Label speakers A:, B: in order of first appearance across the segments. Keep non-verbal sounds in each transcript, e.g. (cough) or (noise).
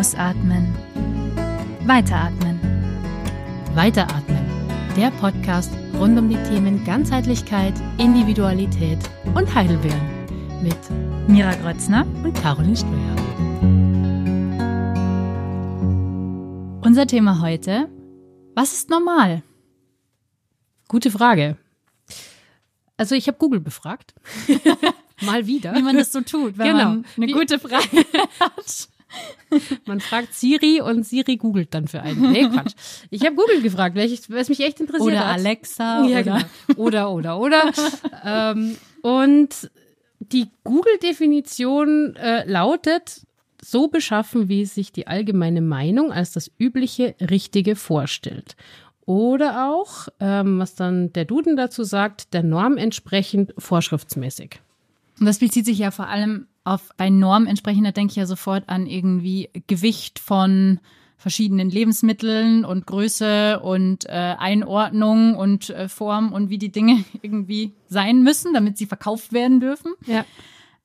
A: Ausatmen. Weiteratmen.
B: Weiteratmen. Der Podcast rund um die Themen Ganzheitlichkeit, Individualität und Heidelbeeren mit
A: Mira Grötzner
B: und Caroline Ströer.
A: Unser Thema heute: Was ist normal?
B: Gute Frage. Also ich habe Google befragt. (laughs) Mal wieder.
A: Wie man das so tut, wenn
B: Genau.
A: man eine
B: Wie-
A: gute Frage (laughs) hat.
B: Man fragt Siri und Siri googelt dann für einen. Nee, (laughs) Quatsch. Ich habe Google gefragt, es mich echt interessiert
A: Oder
B: hat.
A: Alexa.
B: Ja,
A: oder
B: genau. (laughs) Oder, oder, oder. ähm, und die Google-Definition äh, lautet, so beschaffen, wie es sich die allgemeine Meinung als das übliche Richtige vorstellt. Oder auch, ähm, was dann der Duden dazu sagt, der Norm entsprechend vorschriftsmäßig.
A: Und das bezieht sich ja vor allem auf, bei Norm entsprechend, da denke ich ja sofort an irgendwie Gewicht von verschiedenen Lebensmitteln und Größe und äh, Einordnung und äh, Form und wie die Dinge (laughs) irgendwie sein müssen, damit sie verkauft werden dürfen.
B: Ja.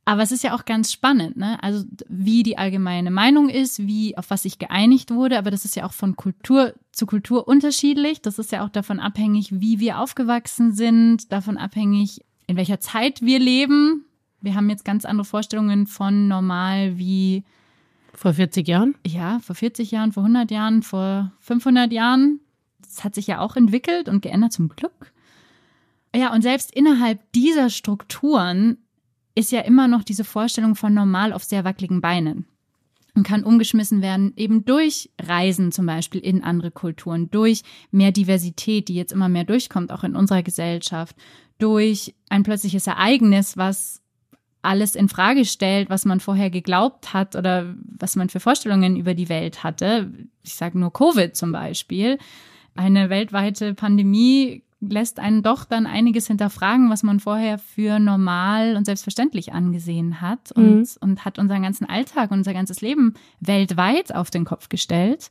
A: Aber es ist ja auch ganz spannend, ne? Also wie die allgemeine Meinung ist, wie auf was sich geeinigt wurde, aber das ist ja auch von Kultur zu Kultur unterschiedlich. Das ist ja auch davon abhängig, wie wir aufgewachsen sind, davon abhängig, in welcher Zeit wir leben. Wir haben jetzt ganz andere Vorstellungen von normal wie
B: Vor 40 Jahren?
A: ja, vor 40 Jahren, vor 100 Jahren, vor 500 Jahren. Das hat sich ja auch entwickelt und geändert zum Glück. Ja, und selbst innerhalb dieser Strukturen ist ja immer noch diese Vorstellung von normal auf sehr wackeligen Beinen und kann umgeschmissen werden, eben durch Reisen zum Beispiel in andere Kulturen, durch mehr Diversität, die jetzt immer mehr durchkommt, auch in unserer Gesellschaft, durch ein plötzliches Ereignis, was alles in Frage stellt, was man vorher geglaubt hat oder was man für Vorstellungen über die Welt hatte. Ich sage nur Covid zum Beispiel. Eine weltweite Pandemie lässt einen doch dann einiges hinterfragen, was man vorher für normal und selbstverständlich angesehen hat und,
B: Mhm.
A: und hat unseren ganzen Alltag, unser ganzes Leben weltweit auf den Kopf gestellt.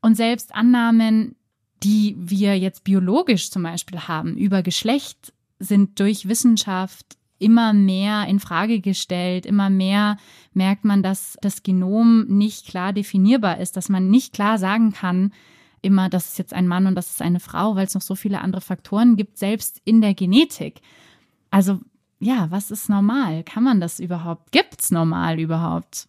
A: Und selbst Annahmen, die wir jetzt biologisch zum Beispiel haben über Geschlecht, sind durch Wissenschaft immer mehr in Frage gestellt. Immer mehr merkt man, dass das Genom nicht klar definierbar ist, dass man nicht klar sagen kann, immer, das ist jetzt ein Mann und das ist eine Frau, weil es noch so viele andere Faktoren gibt, selbst in der Genetik. Also ja, was ist normal? Kann man das überhaupt? Gibt's normal überhaupt?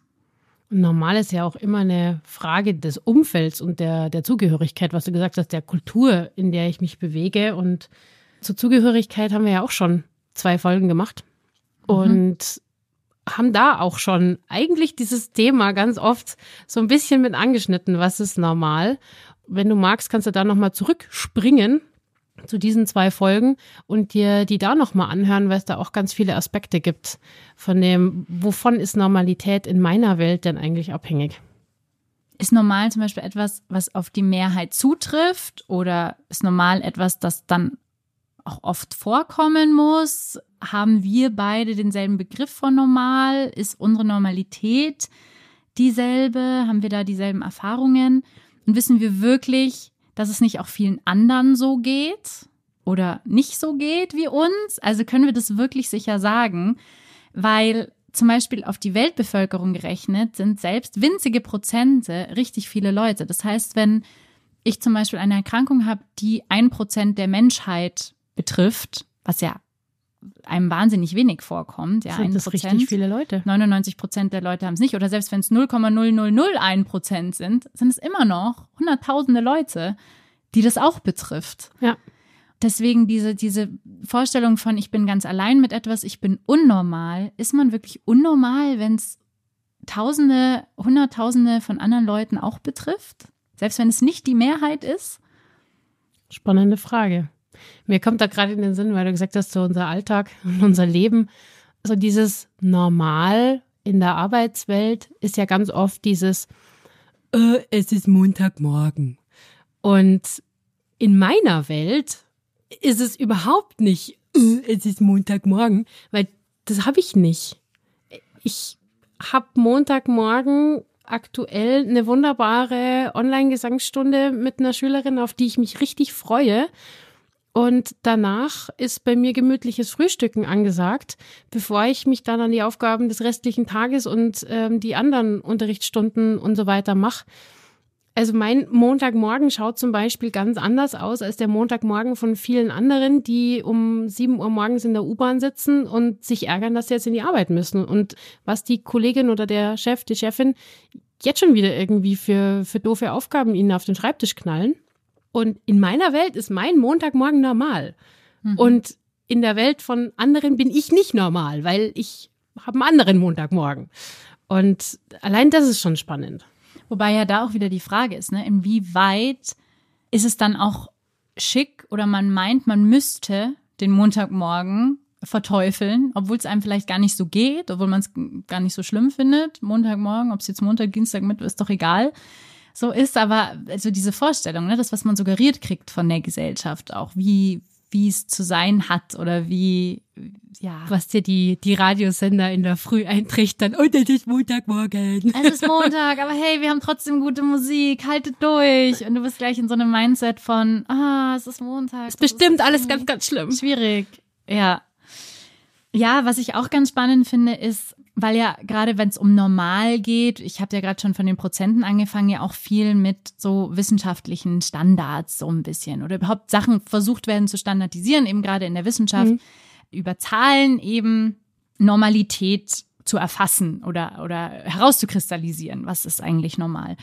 B: Normal ist ja auch immer eine Frage des Umfelds und der, der Zugehörigkeit, was du gesagt hast, der Kultur, in der ich mich bewege. Und zur Zugehörigkeit haben wir ja auch schon zwei Folgen gemacht und haben da auch schon eigentlich dieses Thema ganz oft so ein bisschen mit angeschnitten, was ist normal. Wenn du magst, kannst du da nochmal zurückspringen zu diesen zwei Folgen und dir die da nochmal anhören, weil es da auch ganz viele Aspekte gibt von dem, wovon ist Normalität in meiner Welt denn eigentlich abhängig?
A: Ist normal zum Beispiel etwas, was auf die Mehrheit zutrifft oder ist normal etwas, das dann auch oft vorkommen muss? Haben wir beide denselben Begriff von normal? Ist unsere Normalität dieselbe? Haben wir da dieselben Erfahrungen? Und wissen wir wirklich, dass es nicht auch vielen anderen so geht oder nicht so geht wie uns? Also können wir das wirklich sicher sagen? Weil zum Beispiel auf die Weltbevölkerung gerechnet sind selbst winzige Prozente richtig viele Leute. Das heißt, wenn ich zum Beispiel eine Erkrankung habe, die ein Prozent der Menschheit betrifft, was ja einem wahnsinnig wenig vorkommt, ja,
B: Sind das richtig viele Leute?
A: 99 Prozent der Leute haben es nicht. Oder selbst wenn es 0,0001 Prozent sind, sind es immer noch hunderttausende Leute, die das auch betrifft.
B: Ja.
A: Deswegen diese, diese Vorstellung von, ich bin ganz allein mit etwas, ich bin unnormal. Ist man wirklich unnormal, wenn es Tausende, Hunderttausende von anderen Leuten auch betrifft? Selbst wenn es nicht die Mehrheit ist?
B: Spannende Frage. Mir kommt da gerade in den Sinn, weil du gesagt hast, so unser Alltag und unser Leben, so dieses Normal in der Arbeitswelt ist ja ganz oft dieses, äh, es ist Montagmorgen. Und in meiner Welt ist es überhaupt nicht, äh, es ist Montagmorgen, weil das habe ich nicht. Ich habe Montagmorgen aktuell eine wunderbare Online-Gesangsstunde mit einer Schülerin, auf die ich mich richtig freue. Und danach ist bei mir gemütliches Frühstücken angesagt, bevor ich mich dann an die Aufgaben des restlichen Tages und ähm, die anderen Unterrichtsstunden und so weiter mache. Also mein Montagmorgen schaut zum Beispiel ganz anders aus als der Montagmorgen von vielen anderen, die um sieben Uhr morgens in der U-Bahn sitzen und sich ärgern, dass sie jetzt in die Arbeit müssen. Und was die Kollegin oder der Chef, die Chefin jetzt schon wieder irgendwie für, für doofe Aufgaben ihnen auf den Schreibtisch knallen. Und in meiner Welt ist mein Montagmorgen normal. Mhm. Und in der Welt von anderen bin ich nicht normal, weil ich habe einen anderen Montagmorgen. Und allein das ist schon spannend.
A: Wobei ja da auch wieder die Frage ist, ne, inwieweit ist es dann auch schick oder man meint, man müsste den Montagmorgen verteufeln, obwohl es einem vielleicht gar nicht so geht, obwohl man es gar nicht so schlimm findet. Montagmorgen, ob es jetzt Montag, Dienstag, Mittwoch, ist doch egal. So ist aber also diese Vorstellung, ne, das, was man suggeriert kriegt von der Gesellschaft, auch wie, wie es zu sein hat oder wie, ja.
B: Was dir die, die Radiosender in der Früh eintrichtern. Und es ist Montagmorgen.
A: Es ist Montag, aber hey, wir haben trotzdem gute Musik, haltet durch. Und du bist gleich in so einem Mindset von, ah, es ist Montag.
B: Es ist bestimmt ist alles ganz, ganz schlimm.
A: Schwierig. Ja. Ja, was ich auch ganz spannend finde, ist, weil ja gerade wenn es um normal geht, ich habe ja gerade schon von den Prozenten angefangen, ja auch viel mit so wissenschaftlichen Standards so ein bisschen oder überhaupt Sachen versucht werden zu standardisieren, eben gerade in der Wissenschaft, mhm. über Zahlen eben Normalität zu erfassen oder, oder herauszukristallisieren, was ist eigentlich normal.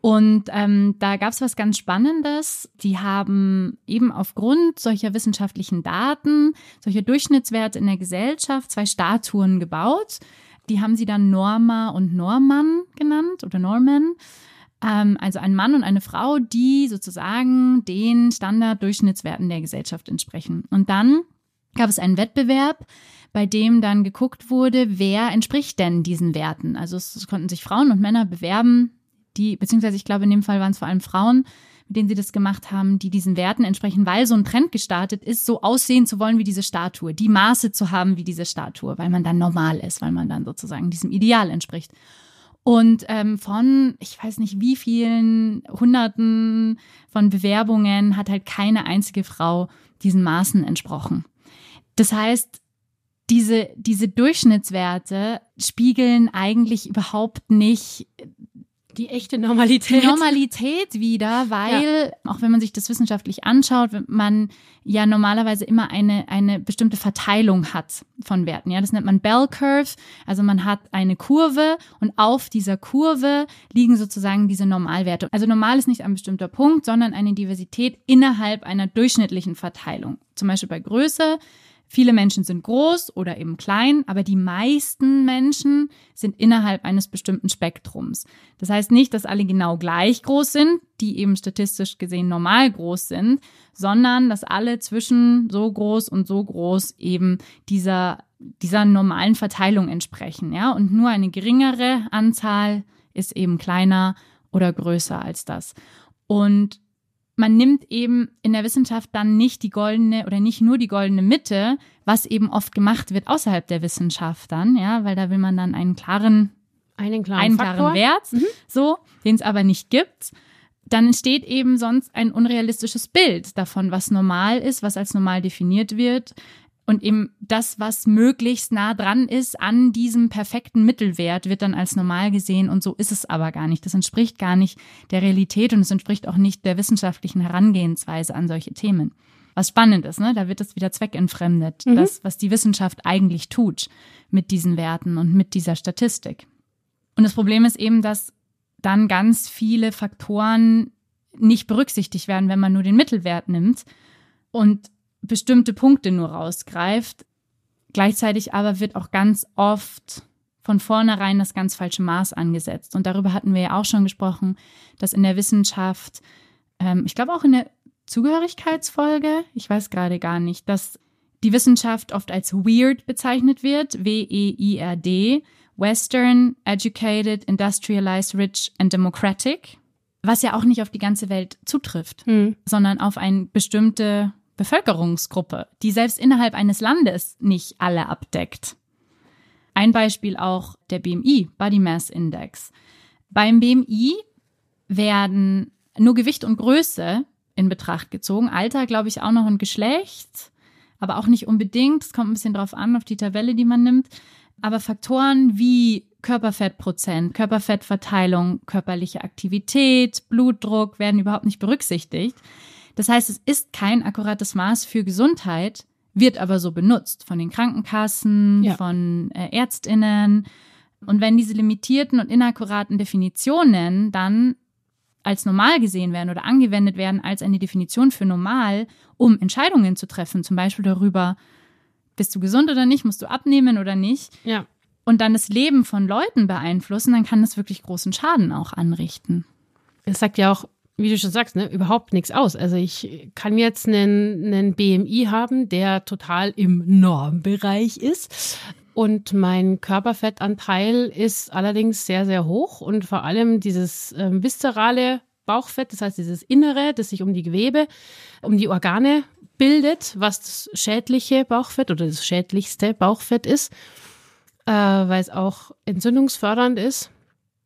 A: Und ähm, da gab es was ganz Spannendes. Die haben eben aufgrund solcher wissenschaftlichen Daten, solcher Durchschnittswerte in der Gesellschaft zwei Statuen gebaut. Die haben sie dann Norma und Norman genannt oder Norman. Ähm, also ein Mann und eine Frau, die sozusagen den Standarddurchschnittswerten der Gesellschaft entsprechen. Und dann gab es einen Wettbewerb, bei dem dann geguckt wurde, wer entspricht denn diesen Werten. Also es konnten sich Frauen und Männer bewerben, die, beziehungsweise ich glaube, in dem Fall waren es vor allem Frauen, mit denen sie das gemacht haben, die diesen Werten entsprechen, weil so ein Trend gestartet ist, so aussehen zu wollen wie diese Statue, die Maße zu haben wie diese Statue, weil man dann normal ist, weil man dann sozusagen diesem Ideal entspricht. Und ähm, von, ich weiß nicht wie vielen Hunderten von Bewerbungen hat halt keine einzige Frau diesen Maßen entsprochen. Das heißt, diese, diese Durchschnittswerte spiegeln eigentlich überhaupt nicht
B: die echte Normalität.
A: Die Normalität wieder, weil, ja. auch wenn man sich das wissenschaftlich anschaut, man ja normalerweise immer eine, eine bestimmte Verteilung hat von Werten. Ja, das nennt man Bell Curve. Also man hat eine Kurve und auf dieser Kurve liegen sozusagen diese Normalwerte. Also normal ist nicht ein bestimmter Punkt, sondern eine Diversität innerhalb einer durchschnittlichen Verteilung. Zum Beispiel bei Größe Viele Menschen sind groß oder eben klein, aber die meisten Menschen sind innerhalb eines bestimmten Spektrums. Das heißt nicht, dass alle genau gleich groß sind, die eben statistisch gesehen normal groß sind, sondern dass alle zwischen so groß und so groß eben dieser, dieser normalen Verteilung entsprechen, ja. Und nur eine geringere Anzahl ist eben kleiner oder größer als das. Und man nimmt eben in der Wissenschaft dann nicht die goldene oder nicht nur die goldene Mitte, was eben oft gemacht wird außerhalb der Wissenschaft dann, ja, weil da will man dann einen klaren,
B: einen klaren,
A: einen klaren Wert, mhm. so, den es aber nicht gibt. Dann entsteht eben sonst ein unrealistisches Bild davon, was normal ist, was als normal definiert wird und eben das, was möglichst nah dran ist an diesem perfekten Mittelwert, wird dann als normal gesehen und so ist es aber gar nicht. Das entspricht gar nicht der Realität und es entspricht auch nicht der wissenschaftlichen Herangehensweise an solche Themen. Was spannend ist, ne? Da wird es wieder zweckentfremdet, mhm. das, was die Wissenschaft eigentlich tut mit diesen Werten und mit dieser Statistik. Und das Problem ist eben, dass dann ganz viele Faktoren nicht berücksichtigt werden, wenn man nur den Mittelwert nimmt. Und bestimmte Punkte nur rausgreift. Gleichzeitig aber wird auch ganz oft von vornherein das ganz falsche Maß angesetzt. Und darüber hatten wir ja auch schon gesprochen, dass in der Wissenschaft, ähm, ich glaube auch in der Zugehörigkeitsfolge, ich weiß gerade gar nicht, dass die Wissenschaft oft als weird bezeichnet wird, W-E-I-R-D, Western, Educated, Industrialized, Rich and Democratic, was ja auch nicht auf die ganze Welt zutrifft, mhm. sondern auf eine bestimmte Bevölkerungsgruppe, die selbst innerhalb eines Landes nicht alle abdeckt. Ein Beispiel auch der BMI, Body Mass Index. Beim BMI werden nur Gewicht und Größe in Betracht gezogen. Alter, glaube ich, auch noch ein Geschlecht, aber auch nicht unbedingt. Es kommt ein bisschen drauf an, auf die Tabelle, die man nimmt. Aber Faktoren wie Körperfettprozent, Körperfettverteilung, körperliche Aktivität, Blutdruck werden überhaupt nicht berücksichtigt. Das heißt, es ist kein akkurates Maß für Gesundheit, wird aber so benutzt von den Krankenkassen, ja. von äh, Ärztinnen. Und wenn diese limitierten und inakkuraten Definitionen dann als normal gesehen werden oder angewendet werden als eine Definition für normal, um Entscheidungen zu treffen, zum Beispiel darüber, bist du gesund oder nicht, musst du abnehmen oder nicht,
B: ja.
A: und dann das Leben von Leuten beeinflussen, dann kann das wirklich großen Schaden auch anrichten.
B: Es sagt ja auch, wie du schon sagst, ne, überhaupt nichts aus. Also ich kann jetzt einen, einen BMI haben, der total im Normbereich ist. Und mein Körperfettanteil ist allerdings sehr, sehr hoch und vor allem dieses äh, viszerale Bauchfett, das heißt dieses Innere, das sich um die Gewebe, um die Organe bildet, was das schädliche Bauchfett oder das schädlichste Bauchfett ist, äh, weil es auch entzündungsfördernd ist,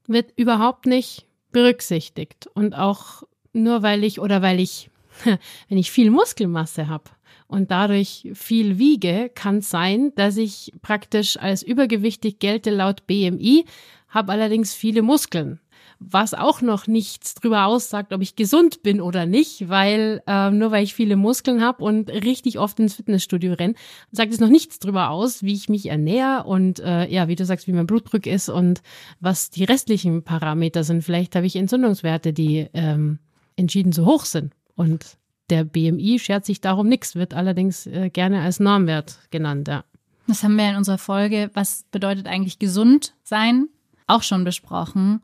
B: wird überhaupt nicht berücksichtigt. Und auch nur weil ich oder weil ich, (laughs) wenn ich viel Muskelmasse habe, und dadurch viel wiege, kann es sein, dass ich praktisch als übergewichtig gelte laut BMI, habe allerdings viele Muskeln. Was auch noch nichts drüber aussagt, ob ich gesund bin oder nicht, weil äh, nur weil ich viele Muskeln habe und richtig oft ins Fitnessstudio renne, sagt es noch nichts drüber aus, wie ich mich ernähre und äh, ja, wie du sagst, wie mein Blutdruck ist und was die restlichen Parameter sind. Vielleicht habe ich Entzündungswerte, die ähm, entschieden zu hoch sind. Und der BMI schert sich darum nichts, wird allerdings äh, gerne als Normwert genannt, ja.
A: Das haben wir in unserer Folge, was bedeutet eigentlich gesund sein, auch schon besprochen,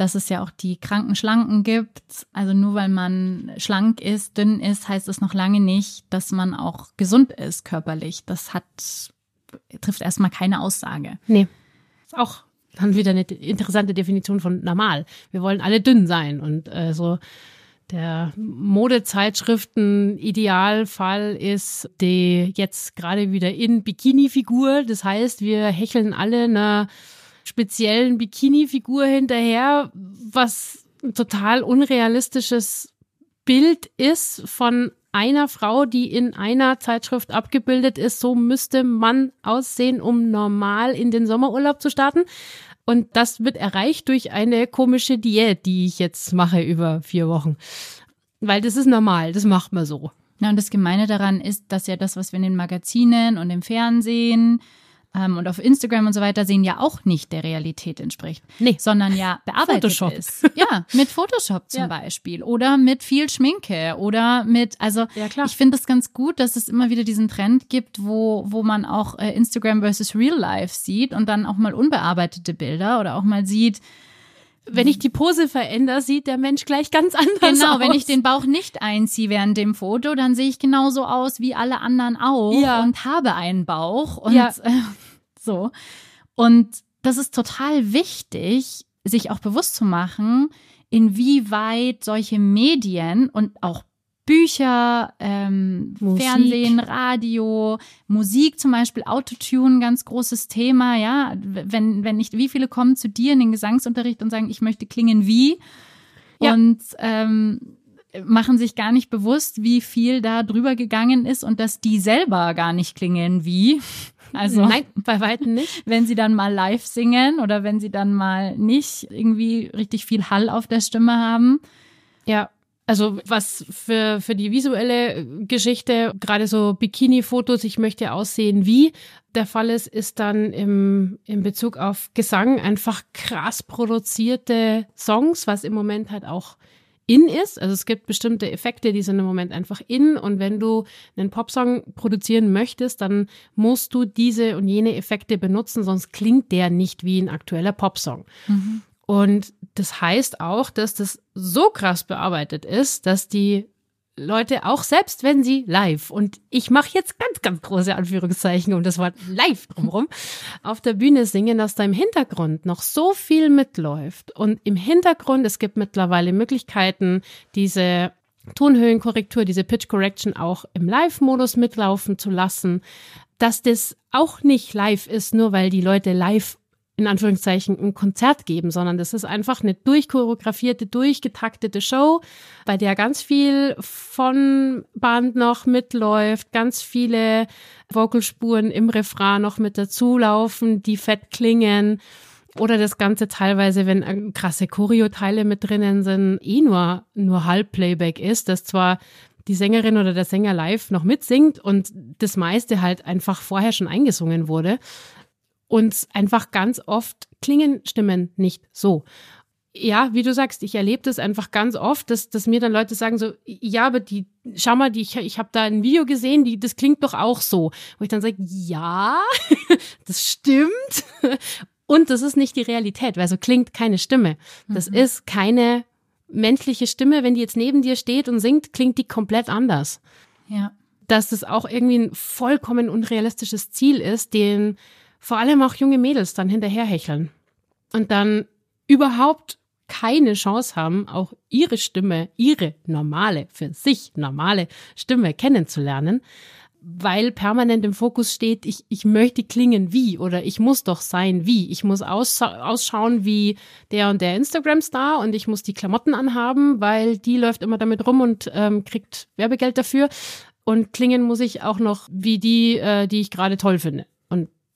A: dass es ja auch die kranken Schlanken gibt. Also nur weil man schlank ist, dünn ist, heißt es noch lange nicht, dass man auch gesund ist körperlich. Das hat, trifft erstmal keine Aussage.
B: Nee. Ist auch dann wieder eine interessante Definition von normal. Wir wollen alle dünn sein und äh, so der Modezeitschriften-Idealfall ist die jetzt gerade wieder in Bikini-Figur. Das heißt, wir hecheln alle einer speziellen Bikini-Figur hinterher, was ein total unrealistisches Bild ist von einer Frau, die in einer Zeitschrift abgebildet ist. So müsste man aussehen, um normal in den Sommerurlaub zu starten. Und das wird erreicht durch eine komische Diät, die ich jetzt mache über vier Wochen. Weil das ist normal, das macht man so.
A: Ja, und das Gemeine daran ist, dass ja das, was wir in den Magazinen und im Fernsehen ähm, und auf Instagram und so weiter sehen, ja auch nicht der Realität entspricht.
B: Nee.
A: Sondern ja bearbeitet
B: Photoshop.
A: ist. Ja, mit Photoshop zum ja. Beispiel. Oder mit viel Schminke. Oder mit, also
B: ja,
A: ich finde es ganz gut, dass es immer wieder diesen Trend gibt, wo, wo man auch äh, Instagram versus Real Life sieht und dann auch mal unbearbeitete Bilder oder auch mal sieht,
B: wenn ich die Pose verändere, sieht der Mensch gleich ganz anders
A: genau,
B: aus.
A: Genau, wenn ich den Bauch nicht einziehe während dem Foto, dann sehe ich genauso aus wie alle anderen auch
B: ja.
A: und habe einen Bauch und
B: ja.
A: äh, (laughs) so. Und das ist total wichtig, sich auch bewusst zu machen, inwieweit solche Medien und auch Bücher, ähm, Fernsehen, Radio, Musik zum Beispiel, Autotune, ganz großes Thema, ja. Wenn, wenn nicht, wie viele kommen zu dir in den Gesangsunterricht und sagen, ich möchte klingen wie? Ja. Und ähm, machen sich gar nicht bewusst, wie viel da drüber gegangen ist und dass die selber gar nicht klingen wie. Also
B: Nein, bei weitem nicht. (laughs)
A: Wenn sie dann mal live singen oder wenn sie dann mal nicht irgendwie richtig viel Hall auf der Stimme haben.
B: Ja, also was für, für die visuelle Geschichte, gerade so Bikini-Fotos, ich möchte aussehen wie der Fall ist, ist dann im, im Bezug auf Gesang einfach krass produzierte Songs, was im Moment halt auch in ist. Also es gibt bestimmte Effekte, die sind im Moment einfach in. Und wenn du einen Popsong produzieren möchtest, dann musst du diese und jene Effekte benutzen, sonst klingt der nicht wie ein aktueller Popsong. Mhm. Und das heißt auch, dass das so krass bearbeitet ist, dass die Leute auch selbst wenn sie live und ich mache jetzt ganz ganz große Anführungszeichen um das Wort live drumherum (laughs) auf der Bühne singen, dass da im Hintergrund noch so viel mitläuft. Und im Hintergrund es gibt mittlerweile Möglichkeiten diese Tonhöhenkorrektur, diese Pitch Correction auch im Live-Modus mitlaufen zu lassen, dass das auch nicht live ist, nur weil die Leute live in Anführungszeichen ein Konzert geben, sondern das ist einfach eine durchchoreografierte, durchgetaktete Show, bei der ganz viel von Band noch mitläuft, ganz viele Vocalspuren im Refrain noch mit dazulaufen, die fett klingen. Oder das Ganze teilweise, wenn krasse Choreo-Teile mit drinnen sind, eh nur, nur Halbplayback ist, das zwar die Sängerin oder der Sänger live noch mitsingt und das meiste halt einfach vorher schon eingesungen wurde. Und einfach ganz oft klingen Stimmen nicht so. Ja, wie du sagst, ich erlebe das einfach ganz oft, dass, dass mir dann Leute sagen so, ja, aber die, schau mal, die, ich, ich habe da ein Video gesehen, die, das klingt doch auch so. Wo ich dann sage, ja, (laughs) das stimmt. Und das ist nicht die Realität, weil so klingt keine Stimme. Das mhm. ist keine menschliche Stimme. Wenn die jetzt neben dir steht und singt, klingt die komplett anders.
A: Ja.
B: Dass das auch irgendwie ein vollkommen unrealistisches Ziel ist, den vor allem auch junge Mädels dann hinterherhecheln und dann überhaupt keine Chance haben, auch ihre Stimme, ihre normale, für sich normale Stimme kennenzulernen, weil permanent im Fokus steht, ich, ich möchte klingen wie oder ich muss doch sein wie. Ich muss ausschauen wie der und der Instagram-Star und ich muss die Klamotten anhaben, weil die läuft immer damit rum und ähm, kriegt Werbegeld dafür. Und klingen muss ich auch noch wie die, äh, die ich gerade toll finde.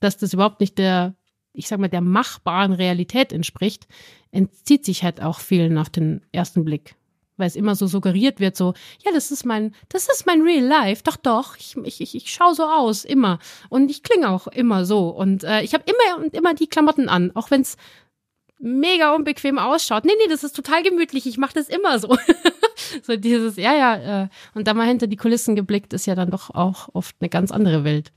B: Dass das überhaupt nicht der, ich sag mal, der machbaren Realität entspricht, entzieht sich halt auch vielen auf den ersten Blick. Weil es immer so suggeriert wird, so, ja, das ist mein, das ist mein Real Life. Doch, doch, ich, ich, ich, ich schaue so aus, immer. Und ich klinge auch immer so. Und äh, ich habe immer und immer die Klamotten an, auch wenn es mega unbequem ausschaut. Nee, nee, das ist total gemütlich. Ich mache das immer so. (laughs) so dieses, ja, ja. Äh, und da mal hinter die Kulissen geblickt, ist ja dann doch auch oft eine ganz andere Welt.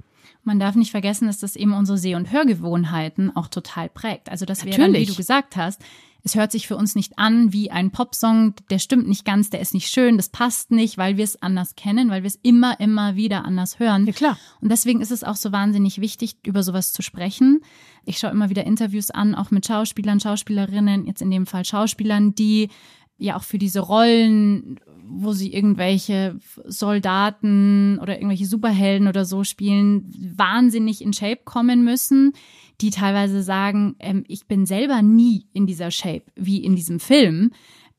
A: Man darf nicht vergessen, dass das eben unsere Seh- und Hörgewohnheiten auch total prägt. Also, wir dann, wie du gesagt hast, es hört sich für uns nicht an wie ein Popsong, der stimmt nicht ganz, der ist nicht schön, das passt nicht, weil wir es anders kennen, weil wir es immer, immer wieder anders hören.
B: Ja, klar.
A: Und deswegen ist es auch so wahnsinnig wichtig, über sowas zu sprechen. Ich schaue immer wieder Interviews an, auch mit Schauspielern, Schauspielerinnen, jetzt in dem Fall Schauspielern, die ja auch für diese Rollen, wo sie irgendwelche Soldaten oder irgendwelche Superhelden oder so spielen, wahnsinnig in Shape kommen müssen, die teilweise sagen, ähm, ich bin selber nie in dieser Shape wie in diesem Film,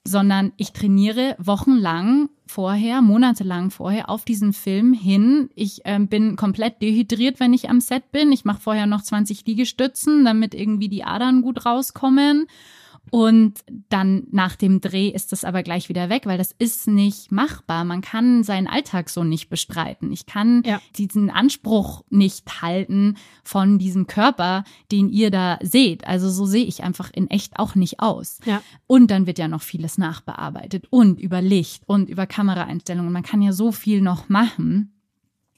A: sondern ich trainiere wochenlang vorher, monatelang vorher auf diesen Film hin. Ich ähm, bin komplett dehydriert, wenn ich am Set bin. Ich mache vorher noch 20 Liegestützen, damit irgendwie die Adern gut rauskommen. Und dann nach dem Dreh ist das aber gleich wieder weg, weil das ist nicht machbar. Man kann seinen Alltag so nicht bestreiten. Ich kann ja. diesen Anspruch nicht halten von diesem Körper, den ihr da seht. Also so sehe ich einfach in echt auch nicht aus.
B: Ja.
A: Und dann wird ja noch vieles nachbearbeitet und über Licht und über Kameraeinstellungen. Man kann ja so viel noch machen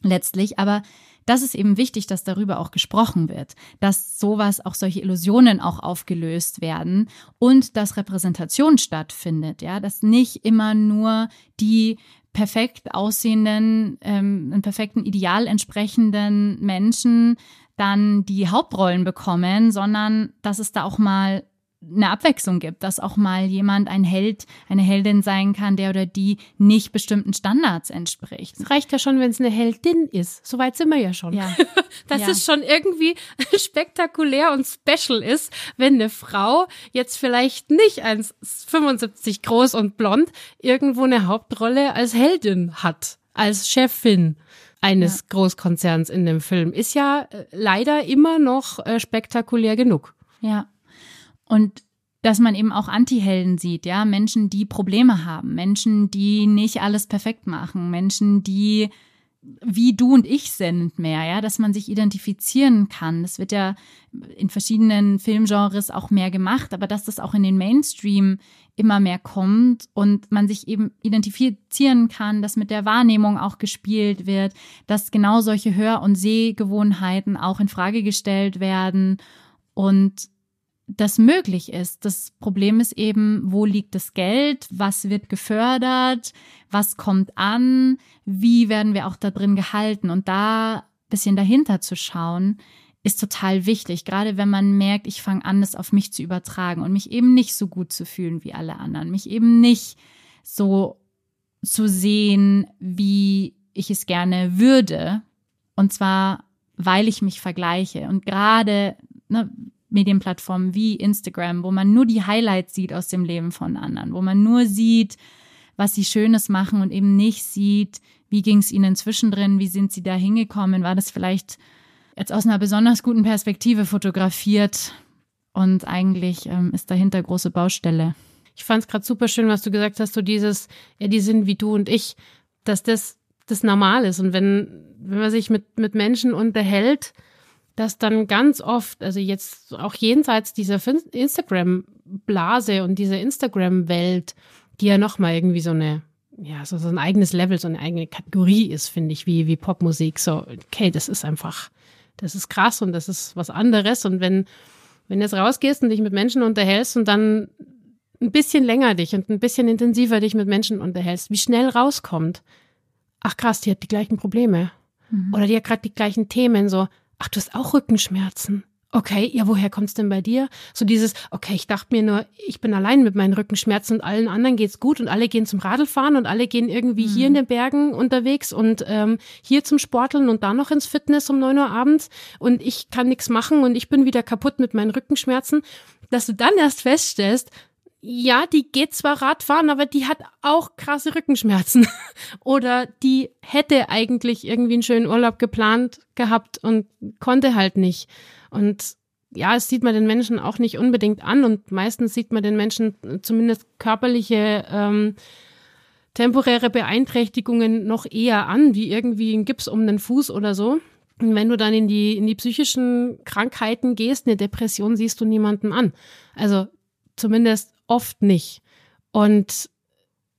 A: letztlich, aber das ist eben wichtig, dass darüber auch gesprochen wird, dass sowas, auch solche Illusionen auch aufgelöst werden und dass Repräsentation stattfindet, ja, dass nicht immer nur die perfekt aussehenden, ähm, einem perfekten Ideal entsprechenden Menschen dann die Hauptrollen bekommen, sondern dass es da auch mal eine Abwechslung gibt, dass auch mal jemand ein Held, eine Heldin sein kann, der oder die nicht bestimmten Standards entspricht.
B: Es reicht ja schon, wenn es eine Heldin ist. Soweit sind wir ja schon.
A: Ja. (laughs)
B: Dass
A: ja.
B: es schon irgendwie (laughs) spektakulär und special ist, wenn eine Frau jetzt vielleicht nicht 1,75 groß und blond irgendwo eine Hauptrolle als Heldin hat, als Chefin eines ja. Großkonzerns in dem Film. Ist ja äh, leider immer noch äh, spektakulär genug.
A: Ja. Und dass man eben auch Anti-Helden sieht, ja, Menschen, die Probleme haben, Menschen, die nicht alles perfekt machen, Menschen, die wie du und ich sind mehr, ja, dass man sich identifizieren kann. Das wird ja in verschiedenen Filmgenres auch mehr gemacht, aber dass das auch in den Mainstream immer mehr kommt und man sich eben identifizieren kann, dass mit der Wahrnehmung auch gespielt wird, dass genau solche Hör- und Sehgewohnheiten auch in Frage gestellt werden und das möglich ist. Das Problem ist eben, wo liegt das Geld, was wird gefördert, was kommt an, wie werden wir auch da drin gehalten und da bisschen dahinter zu schauen, ist total wichtig, gerade wenn man merkt, ich fange an, das auf mich zu übertragen und mich eben nicht so gut zu fühlen wie alle anderen, mich eben nicht so zu sehen, wie ich es gerne würde. Und zwar, weil ich mich vergleiche. Und gerade ne, Medienplattformen wie Instagram, wo man nur die Highlights sieht aus dem Leben von anderen, wo man nur sieht, was sie Schönes machen und eben nicht sieht, wie ging es ihnen zwischendrin, wie sind sie da hingekommen, war das vielleicht jetzt aus einer besonders guten Perspektive fotografiert und eigentlich ähm, ist dahinter große Baustelle.
B: Ich fand es gerade super schön, was du gesagt hast, so dieses, ja, die sind wie du und ich, dass das das normal ist. Und wenn, wenn man sich mit, mit Menschen unterhält, dass dann ganz oft, also jetzt auch jenseits dieser Instagram-Blase und dieser Instagram-Welt, die ja nochmal irgendwie so eine, ja, so, so ein eigenes Level, so eine eigene Kategorie ist, finde ich, wie, wie Popmusik. So, okay, das ist einfach, das ist krass und das ist was anderes. Und wenn, wenn du jetzt rausgehst und dich mit Menschen unterhältst und dann ein bisschen länger dich und ein bisschen intensiver dich mit Menschen unterhältst, wie schnell rauskommt. Ach krass, die hat die gleichen Probleme. Mhm. Oder die hat gerade die gleichen Themen, so, ach, du hast auch Rückenschmerzen. Okay, ja, woher kommt's denn bei dir? So dieses, okay, ich dachte mir nur, ich bin allein mit meinen Rückenschmerzen und allen anderen geht's gut und alle gehen zum Radlfahren und alle gehen irgendwie mhm. hier in den Bergen unterwegs und ähm, hier zum Sporteln und da noch ins Fitness um neun Uhr abends und ich kann nichts machen und ich bin wieder kaputt mit meinen Rückenschmerzen. Dass du dann erst feststellst, ja, die geht zwar Radfahren, aber die hat auch krasse Rückenschmerzen. (laughs) Oder die hätte eigentlich irgendwie einen schönen Urlaub geplant gehabt und konnte halt nicht. Und ja, es sieht man den Menschen auch nicht unbedingt an und meistens sieht man den Menschen zumindest körperliche ähm, temporäre Beeinträchtigungen noch eher an, wie irgendwie ein Gips um den Fuß oder so. Und wenn du dann in die, in die psychischen Krankheiten gehst, eine Depression siehst du niemanden an. Also zumindest oft nicht. Und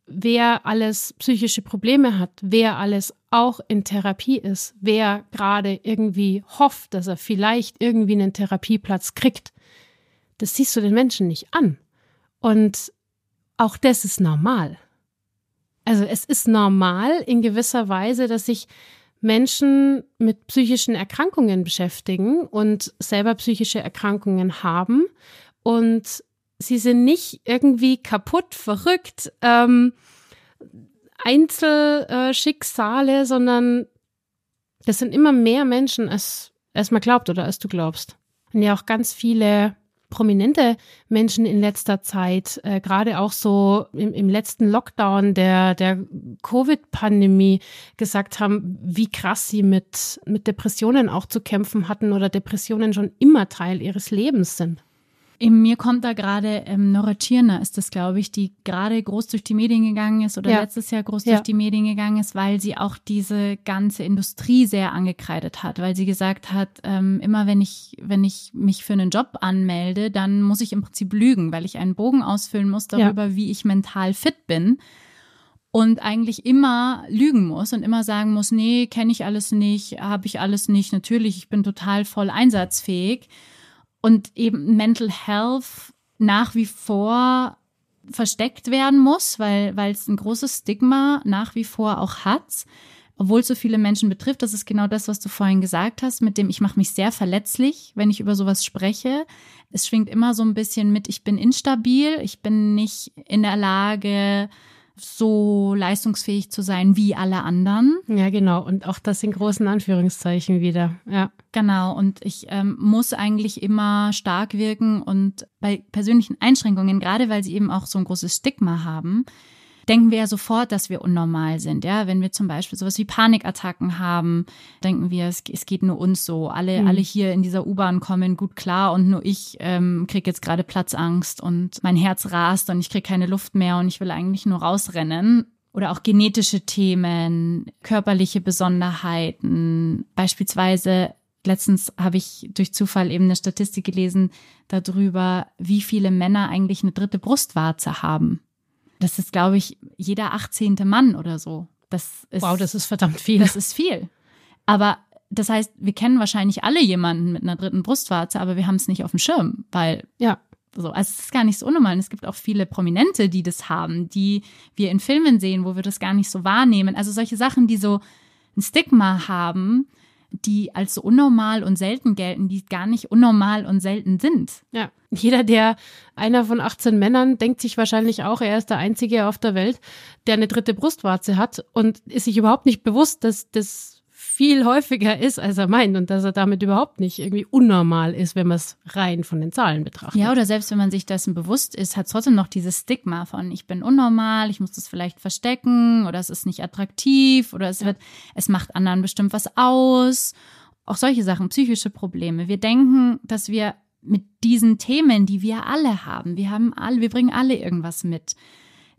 B: wer alles psychische Probleme hat, wer alles auch in Therapie ist, wer gerade irgendwie hofft, dass er vielleicht irgendwie einen Therapieplatz kriegt, das siehst du den Menschen nicht an. Und auch das ist normal. Also es ist normal in gewisser Weise, dass sich Menschen mit psychischen Erkrankungen beschäftigen und selber psychische Erkrankungen haben und sie sind nicht irgendwie kaputt, verrückt, ähm, Einzelschicksale, sondern das sind immer mehr Menschen, als, als man glaubt oder als du glaubst. Und ja auch ganz viele prominente Menschen in letzter Zeit, äh, gerade auch so im, im letzten Lockdown der, der Covid-Pandemie gesagt haben, wie krass sie mit, mit Depressionen auch zu kämpfen hatten oder Depressionen schon immer Teil ihres Lebens sind.
A: In mir kommt da gerade ähm, Nora Tschirner ist das, glaube ich, die gerade groß durch die Medien gegangen ist oder ja. letztes Jahr groß ja. durch die Medien gegangen ist, weil sie auch diese ganze Industrie sehr angekreidet hat, weil sie gesagt hat, ähm, immer wenn ich, wenn ich mich für einen Job anmelde, dann muss ich im Prinzip lügen, weil ich einen Bogen ausfüllen muss darüber, ja. wie ich mental fit bin und eigentlich immer lügen muss und immer sagen muss, nee, kenne ich alles nicht, habe ich alles nicht, natürlich, ich bin total voll einsatzfähig und eben Mental Health nach wie vor versteckt werden muss, weil weil es ein großes Stigma nach wie vor auch hat, obwohl es so viele Menschen betrifft. Das ist genau das, was du vorhin gesagt hast, mit dem ich mache mich sehr verletzlich, wenn ich über sowas spreche. Es schwingt immer so ein bisschen mit, ich bin instabil, ich bin nicht in der Lage, so leistungsfähig zu sein wie alle anderen.
B: Ja, genau. Und auch das in großen Anführungszeichen wieder. Ja.
A: Genau. Und ich ähm, muss eigentlich immer stark wirken und bei persönlichen Einschränkungen, gerade weil sie eben auch so ein großes Stigma haben, denken wir ja sofort, dass wir unnormal sind. Ja, wenn wir zum Beispiel sowas wie Panikattacken haben, denken wir, es, es geht nur uns so. Alle, mhm. alle hier in dieser U-Bahn kommen gut klar und nur ich ähm, kriege jetzt gerade Platzangst und mein Herz rast und ich kriege keine Luft mehr und ich will eigentlich nur rausrennen. Oder auch genetische Themen, körperliche Besonderheiten, beispielsweise letztens habe ich durch Zufall eben eine Statistik gelesen darüber, wie viele Männer eigentlich eine dritte Brustwarze haben. Das ist, glaube ich, jeder 18. Mann oder so. Das ist,
B: wow, das ist verdammt viel.
A: Das ist viel. Aber das heißt, wir kennen wahrscheinlich alle jemanden mit einer dritten Brustwarze, aber wir haben es nicht auf dem Schirm, weil ja. So, also es ist gar nicht so unnormal. Es gibt auch viele Prominente, die das haben, die wir in Filmen sehen, wo wir das gar nicht so wahrnehmen. Also solche Sachen, die so ein Stigma haben, die als so unnormal und selten gelten, die gar nicht unnormal und selten sind.
B: Ja. Jeder, der einer von 18 Männern denkt sich wahrscheinlich auch, er ist der Einzige auf der Welt, der eine dritte Brustwarze hat und ist sich überhaupt nicht bewusst, dass das viel häufiger ist, als er meint und dass er damit überhaupt nicht irgendwie unnormal ist, wenn man es rein von den Zahlen betrachtet.
A: Ja, oder selbst wenn man sich dessen bewusst ist, hat es trotzdem noch dieses Stigma von ich bin unnormal, ich muss das vielleicht verstecken oder es ist nicht attraktiv oder es wird, es macht anderen bestimmt was aus. Auch solche Sachen, psychische Probleme. Wir denken, dass wir mit diesen Themen, die wir alle haben, wir haben alle, wir bringen alle irgendwas mit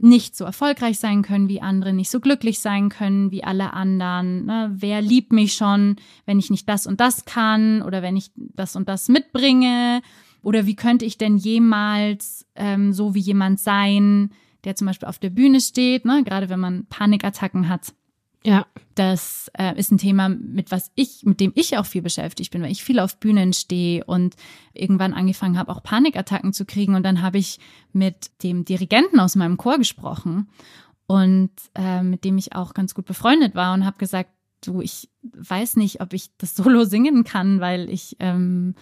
A: nicht so erfolgreich sein können wie andere, nicht so glücklich sein können wie alle anderen. Ne? Wer liebt mich schon, wenn ich nicht das und das kann oder wenn ich das und das mitbringe? Oder wie könnte ich denn jemals ähm, so wie jemand sein, der zum Beispiel auf der Bühne steht, ne? gerade wenn man Panikattacken hat?
B: Ja.
A: Das äh, ist ein Thema, mit was ich, mit dem ich auch viel beschäftigt bin, weil ich viel auf Bühnen stehe und irgendwann angefangen habe, auch Panikattacken zu kriegen. Und dann habe ich mit dem Dirigenten aus meinem Chor gesprochen und äh, mit dem ich auch ganz gut befreundet war und habe gesagt, du, ich weiß nicht, ob ich das Solo (laughs) singen kann, weil ich ähm,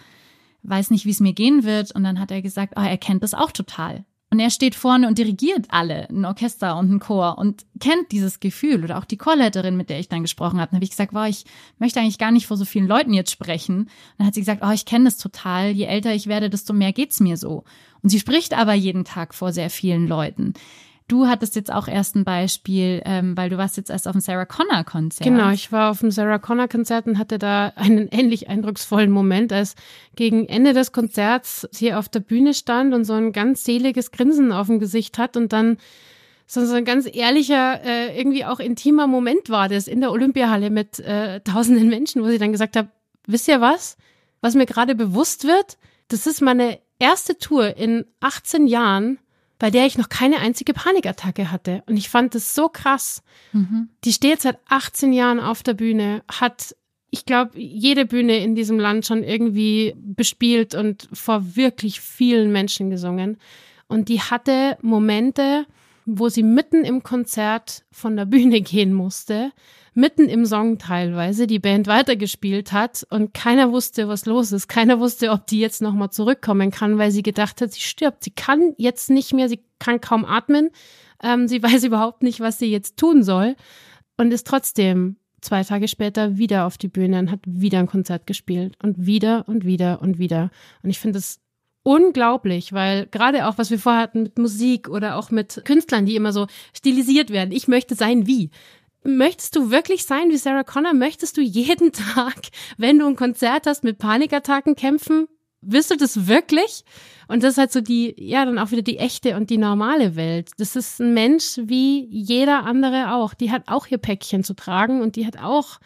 A: weiß nicht, wie es mir gehen wird. Und dann hat er gesagt, oh, er kennt das auch total. Und er steht vorne und dirigiert alle, ein Orchester und ein Chor und kennt dieses Gefühl. Oder auch die Chorleiterin, mit der ich dann gesprochen habe. Dann habe ich gesagt, wow, ich möchte eigentlich gar nicht vor so vielen Leuten jetzt sprechen. Und dann hat sie gesagt, oh, ich kenne das total. Je älter ich werde, desto mehr geht's mir so. Und sie spricht aber jeden Tag vor sehr vielen Leuten. Du hattest jetzt auch erst ein Beispiel, ähm, weil du warst jetzt erst auf dem Sarah Connor Konzert.
B: Genau, ich war auf dem Sarah Connor Konzert und hatte da einen (laughs) ähnlich eindrucksvollen Moment, als gegen Ende des Konzerts sie auf der Bühne stand und so ein ganz seliges Grinsen auf dem Gesicht hat und dann so, ein ganz ehrlicher, äh, irgendwie auch intimer Moment war das in der Olympiahalle mit äh, tausenden Menschen, wo sie dann gesagt hat, wisst ihr was? Was mir gerade bewusst wird, das ist meine erste Tour in 18 Jahren, bei der ich noch keine einzige Panikattacke hatte. Und ich fand das so krass. Mhm. Die steht seit 18 Jahren auf der Bühne, hat, ich glaube, jede Bühne in diesem Land schon irgendwie bespielt und vor wirklich vielen Menschen gesungen. Und die hatte Momente, wo sie mitten im Konzert von der Bühne (laughs) gehen musste, mitten im Song teilweise die Band weitergespielt hat und keiner wusste, was los ist. Keiner wusste, ob die jetzt nochmal zurückkommen kann, weil sie gedacht hat, sie stirbt. Sie kann jetzt nicht mehr, sie kann kaum atmen. Ähm, sie (laughs) weiß überhaupt nicht, was sie jetzt tun soll und ist trotzdem zwei Tage später wieder auf die Bühne und hat wieder ein Konzert gespielt und wieder und wieder und wieder. Und ich finde es unglaublich, weil gerade auch, was wir vorher hatten mit Musik oder auch mit Künstlern, die immer so stilisiert werden. Ich möchte sein wie. Möchtest du wirklich sein wie Sarah Connor? Möchtest du jeden (laughs) Tag, wenn du ein Konzert hast, mit Panikattacken kämpfen? Willst du das wirklich? Und das ist halt so die, ja, dann auch wieder die echte und die normale Welt. Das ist ein Mensch wie jeder andere auch. Die hat auch ihr Päckchen zu tragen und die hat auch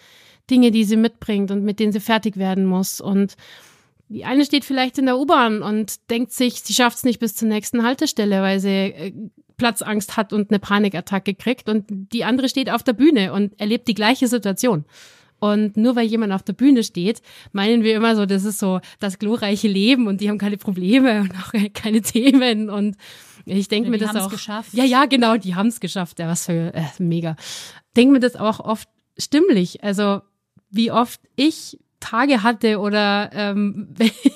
B: Dinge, die sie mitbringt und mit denen sie fertig werden muss. Und die eine steht vielleicht in der U-Bahn und denkt sich, sie schafft es nicht bis zur nächsten Haltestelle, weil sie äh, Platzangst hat und eine Panikattacke kriegt. Und die andere steht auf der Bühne und erlebt die gleiche Situation. Und nur weil jemand auf der Bühne steht, meinen wir immer so, das ist so das glorreiche Leben und die haben keine Probleme und auch (laughs) keine Themen. Und ich denke ja, mir das auch.
A: Geschafft.
B: Ja, ja, genau, die haben es geschafft. Ja, was für äh, mega. Denke mir das auch oft stimmlich. Also wie oft ich Tage hatte oder ähm,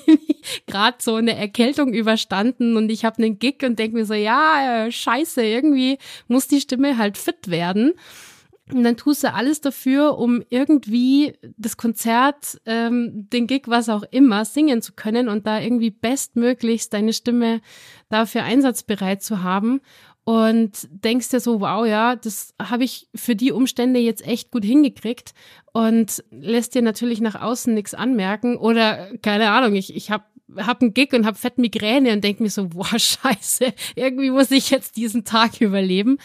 B: (laughs) gerade so eine Erkältung überstanden und ich habe einen Gig und denke mir so, ja, äh, scheiße, irgendwie muss die Stimme halt fit werden. Und dann tust du alles dafür, um irgendwie das Konzert, ähm, den Gig, was auch immer, singen zu können und da irgendwie bestmöglichst deine Stimme dafür einsatzbereit zu haben und denkst dir so, wow, ja, das habe ich für die Umstände jetzt echt gut hingekriegt und lässt dir natürlich nach außen nichts anmerken oder keine Ahnung, ich, ich habe hab einen Gig und hab fett Migräne und denk mir so, (laughs) wow, scheiße, irgendwie muss ich jetzt diesen Tag überleben.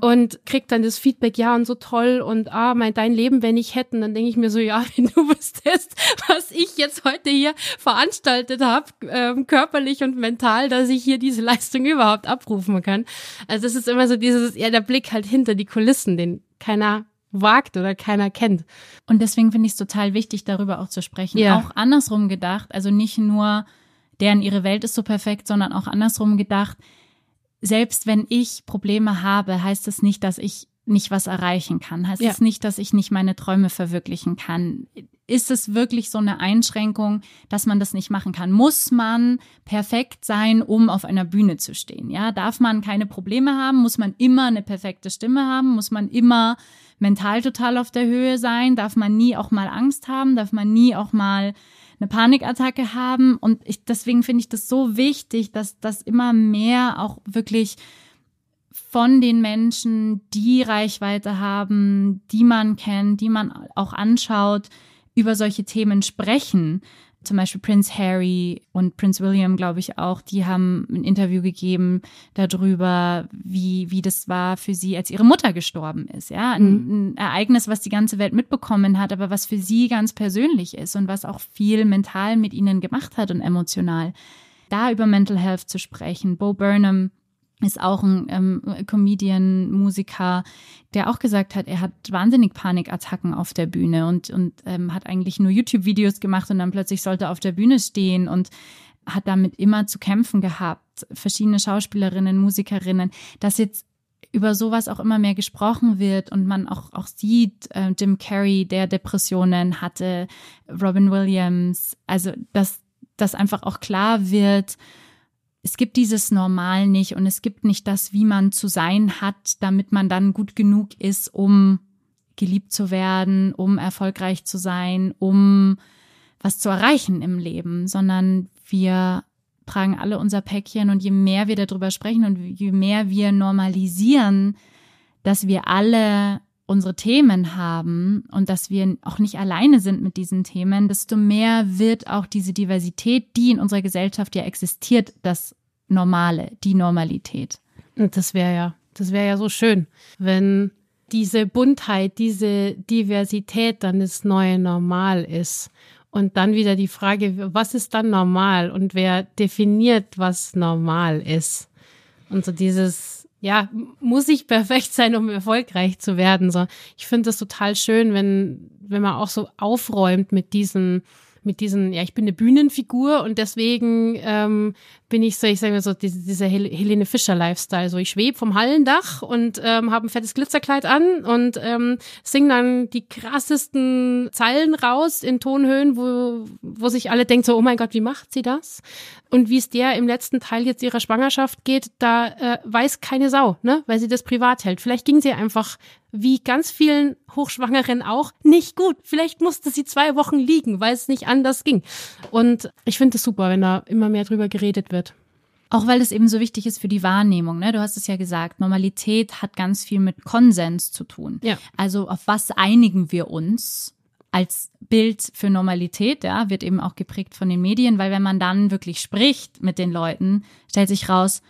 B: Und krieg dann das Feedback, ja und so toll und ah, mein dein Leben, wenn ich hätten, dann denke ich mir so, ja, (laughs) wenn du wüsstest, was ich jetzt heute hier veranstaltet habe, ähm, körperlich und mental, dass ich hier diese Leistung überhaupt abrufen kann. Also es ist immer so dieses, ja, der Blick halt hinter die Kulissen, den keiner wagt oder keiner kennt.
A: Und deswegen finde ich es total wichtig, darüber auch zu sprechen. Ja. Auch andersrum gedacht, also nicht nur deren ihre Welt ist so perfekt, sondern auch andersrum gedacht, selbst wenn ich Probleme habe, heißt es nicht, dass ich nicht was erreichen kann. Heißt ja. es nicht, dass ich nicht meine Träume verwirklichen kann. ist es wirklich so eine Einschränkung, dass man das nicht machen kann? Muss man perfekt sein, um auf einer Bühne zu stehen? Ja, darf man keine Probleme haben? Muss man immer eine perfekte Stimme haben? Muss man immer mental total auf der Höhe sein? Darf man nie auch mal Angst haben? Darf man nie auch mal eine Panikattacke haben? Und ich, deswegen finde ich das so wichtig, dass das immer mehr auch wirklich von den Menschen, die Reichweite haben, die man kennt, die man auch anschaut, über solche Themen sprechen. Zum Beispiel Prince Harry und Prince William, glaube ich auch, die haben ein Interview gegeben darüber, wie, wie das war für sie, als ihre Mutter gestorben ist. Ja, ein, mhm. ein Ereignis, was die ganze Welt mitbekommen hat, aber was für sie ganz persönlich ist und was auch viel mental mit ihnen gemacht hat und emotional. Da über Mental Health zu sprechen. Bo Burnham ist auch ein ähm, Comedian, Musiker, der auch gesagt hat, er hat wahnsinnig Panikattacken auf der Bühne und, und ähm, hat eigentlich nur YouTube-Videos gemacht und dann plötzlich sollte er auf der Bühne stehen und hat damit immer zu kämpfen gehabt. Verschiedene Schauspielerinnen, Musikerinnen, dass jetzt über sowas auch immer mehr gesprochen wird und man auch, auch sieht, äh, Jim Carrey, der Depressionen hatte, Robin Williams, also dass das einfach auch klar wird, es gibt dieses Normal nicht und es gibt nicht das, wie man zu sein hat, damit man dann gut genug ist, um geliebt zu werden, um erfolgreich zu sein, um was zu erreichen im Leben, sondern wir tragen alle unser Päckchen und je mehr wir darüber sprechen und je mehr wir normalisieren, dass wir alle unsere Themen haben und dass wir auch nicht alleine sind mit diesen Themen, desto mehr wird auch diese Diversität, die in unserer Gesellschaft ja existiert, das Normale, die Normalität.
B: Und das wäre ja, das wäre ja so schön, wenn diese Buntheit, diese Diversität dann das neue Normal ist. Und dann wieder die Frage, was ist dann normal und wer definiert, was normal ist? Und so dieses, ja, muss ich perfekt sein, um erfolgreich zu werden. So, ich finde das total schön, wenn, wenn man auch so aufräumt mit diesen, mit diesen, ja, ich bin eine Bühnenfigur und deswegen ähm, bin ich so, ich sage mal so, diese, dieser Helene Fischer-Lifestyle. So, ich schwebe vom Hallendach und ähm, habe ein fettes Glitzerkleid an und ähm, singe dann die krassesten Zeilen raus in Tonhöhen, wo, wo sich alle denken so, oh mein Gott, wie macht sie das? Und wie es der im letzten Teil jetzt ihrer Schwangerschaft geht, da äh, weiß keine Sau, ne? Weil sie das privat hält. Vielleicht ging sie einfach, wie ganz vielen Hochschwangeren auch, nicht gut. Vielleicht musste sie zwei Wochen liegen, weil es nicht anders ging. Und ich finde es super, wenn da immer mehr drüber geredet wird.
A: Auch weil es eben so wichtig ist für die Wahrnehmung. Ne? Du hast es ja gesagt, Normalität hat ganz viel mit Konsens zu tun. Ja. Also auf was einigen wir uns? als Bild für Normalität, ja, wird eben auch geprägt von den Medien, weil wenn man dann wirklich spricht mit den Leuten, stellt sich raus,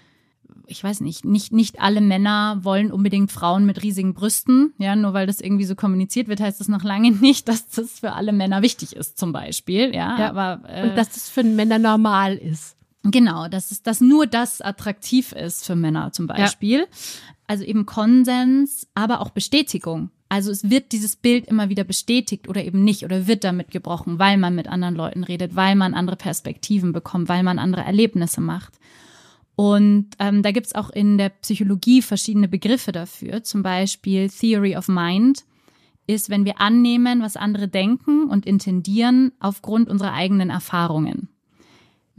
A: ich weiß nicht, nicht, nicht alle Männer wollen unbedingt Frauen mit riesigen Brüsten. Ja, nur weil das irgendwie so kommuniziert wird, heißt das noch lange (laughs) nicht, dass das für alle Männer wichtig ist, zum Beispiel. Ja,
B: ja aber. Äh, Und dass das für Männer normal ist.
A: Genau, dass es, dass nur das attraktiv ist für Männer zum Beispiel. Ja. Also eben Konsens, aber auch Bestätigung. Also es wird dieses Bild immer wieder bestätigt oder eben nicht oder wird damit gebrochen, weil man mit anderen Leuten redet, weil man andere Perspektiven bekommt, weil man andere Erlebnisse macht. Und ähm, da gibt's auch in der Psychologie verschiedene Begriffe dafür. Zum Beispiel Theory of Mind ist, wenn wir annehmen, was andere denken und intendieren aufgrund unserer eigenen Erfahrungen.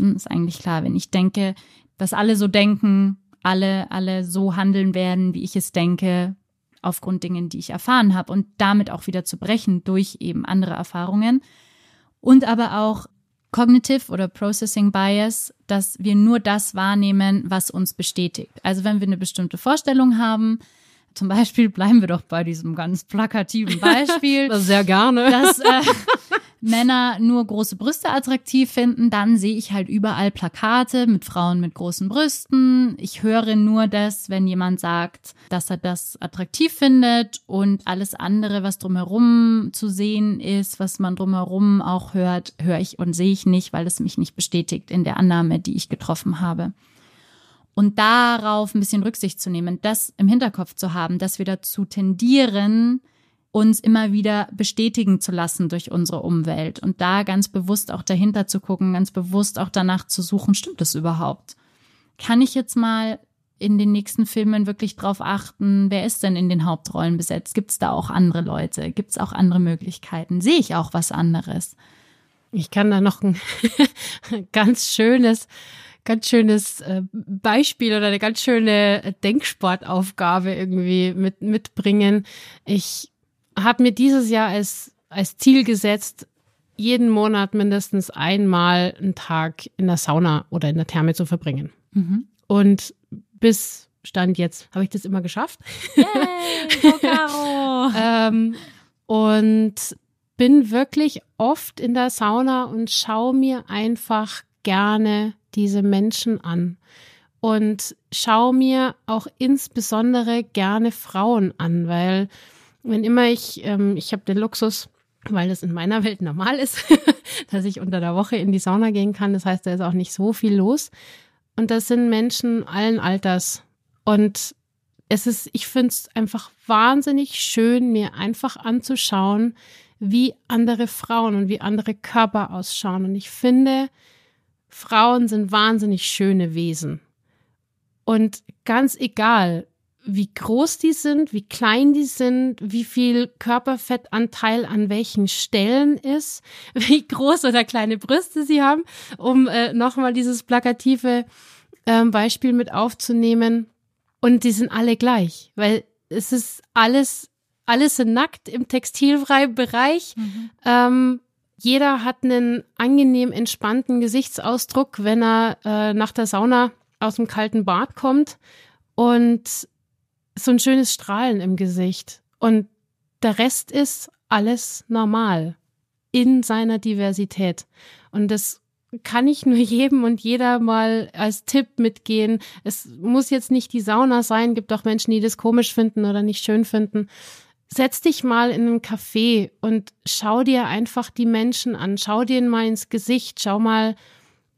A: Hm, ist eigentlich klar, wenn ich denke, dass alle so denken, alle, alle so handeln werden, wie ich es denke, aufgrund Dingen, die ich erfahren habe und damit auch wieder zu brechen durch eben andere Erfahrungen. Und aber auch Cognitive oder Processing Bias, dass wir nur das wahrnehmen, was uns bestätigt. Also wenn wir eine bestimmte Vorstellung haben, zum Beispiel bleiben wir doch bei diesem ganz plakativen (laughs) Beispiel.
B: Sehr gerne.
A: Dass, äh, Männer nur große Brüste attraktiv finden, dann sehe ich halt überall Plakate mit Frauen mit großen Brüsten. Ich höre nur das, wenn jemand sagt, dass er das attraktiv findet und alles andere, was drumherum zu sehen ist, was man drumherum auch hört, höre ich und sehe ich nicht, weil es mich nicht bestätigt in der Annahme, die ich getroffen habe. Und darauf ein bisschen Rücksicht zu nehmen, das im Hinterkopf zu haben, dass wir dazu tendieren, uns immer wieder bestätigen zu lassen durch unsere Umwelt und da ganz bewusst auch dahinter zu gucken, ganz bewusst auch danach zu suchen, stimmt das überhaupt? Kann ich jetzt mal in den nächsten Filmen wirklich drauf achten, wer ist denn in den Hauptrollen besetzt? Gibt es da auch andere Leute? Gibt es auch andere Möglichkeiten? Sehe ich auch was anderes?
B: Ich kann da noch ein (laughs) ganz schönes, ganz schönes äh, Beispiel oder eine ganz schöne Denksportaufgabe irgendwie mit, mitbringen. Ich habe mir dieses Jahr als, als Ziel gesetzt, jeden Monat mindestens einmal einen Tag in der Sauna oder in der Therme zu verbringen. Mhm. Und bis Stand jetzt habe ich das immer geschafft. Yay, (laughs) ähm, und bin wirklich oft in der Sauna und schaue mir einfach gerne diese Menschen an. Und schaue mir auch insbesondere gerne Frauen an, weil wenn immer ich, ähm, ich habe den Luxus, weil das in meiner Welt normal ist, (laughs) dass ich unter der Woche in die Sauna gehen kann. Das heißt, da ist auch nicht so viel los. Und das sind Menschen allen Alters. Und es ist, ich finde es einfach wahnsinnig schön, mir einfach anzuschauen, wie andere Frauen und wie andere Körper ausschauen. Und ich finde, Frauen sind wahnsinnig schöne Wesen. Und ganz egal, wie groß die sind, wie klein die sind, wie viel Körperfettanteil an welchen Stellen ist, (laughs) wie groß oder kleine Brüste sie haben, um äh, nochmal dieses plakative äh, Beispiel mit aufzunehmen. Und die sind alle gleich, weil es ist alles, alles sind nackt im textilfreien Bereich. Mhm. Ähm, jeder hat einen angenehm entspannten Gesichtsausdruck, wenn er äh, nach der Sauna aus dem kalten Bad kommt. Und so ein schönes Strahlen im Gesicht. Und der Rest ist alles normal in seiner Diversität. Und das kann ich nur (laughs) jedem und jeder mal als Tipp mitgehen. Es muss jetzt nicht die Sauna sein, gibt auch Menschen, die das komisch finden oder nicht schön finden. Setz dich mal in einen Café und schau dir einfach die Menschen an. Schau dir mal ins Gesicht. Schau mal,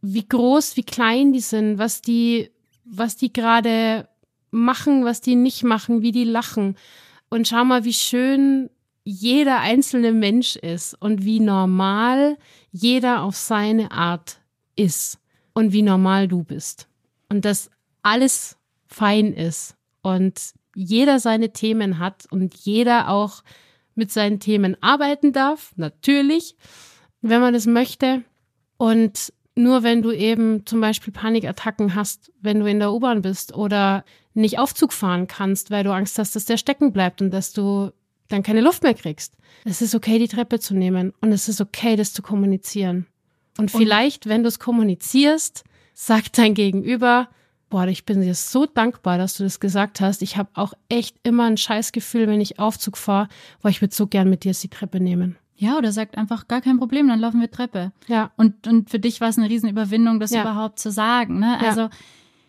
B: wie groß, wie klein die sind, was die, was die gerade machen, was die nicht machen, wie die lachen. Und schau mal, wie schön jeder einzelne Mensch ist und wie normal jeder auf seine Art ist und wie normal du bist. Und dass alles fein ist und jeder seine Themen hat und jeder auch mit seinen Themen arbeiten darf, natürlich, wenn man es möchte. Und nur wenn du eben zum Beispiel Panikattacken hast, wenn du in der U-Bahn bist oder nicht Aufzug fahren kannst, weil du Angst hast, dass der stecken bleibt und dass du dann keine Luft mehr kriegst. Es ist okay, die Treppe zu nehmen und es ist okay, das zu kommunizieren. Und vielleicht, und wenn du es kommunizierst, sagt dein Gegenüber, boah, ich bin dir so dankbar, dass du das gesagt hast. Ich habe auch echt immer ein Scheißgefühl, wenn ich Aufzug fahre, weil ich würde so gern mit dir die Treppe nehmen.
A: Ja, oder sagt einfach gar kein Problem, dann laufen wir Treppe. Ja. Und, und für dich war es eine Riesenüberwindung, das ja. überhaupt zu sagen. Ne? Also ja.